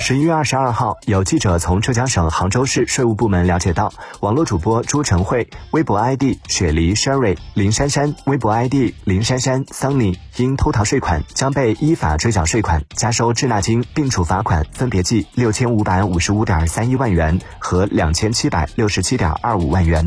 十一月二十二号，有记者从浙江省杭州市税务部门了解到，网络主播朱晨慧、微博 ID 雪梨 Sherry 林珊珊、微博 ID 林珊珊 Sunny 因偷逃税款，将被依法追缴税款，加收滞纳金并处罚款，分别计六千五百五十五点三一万元和两千七百六十七点二五万元。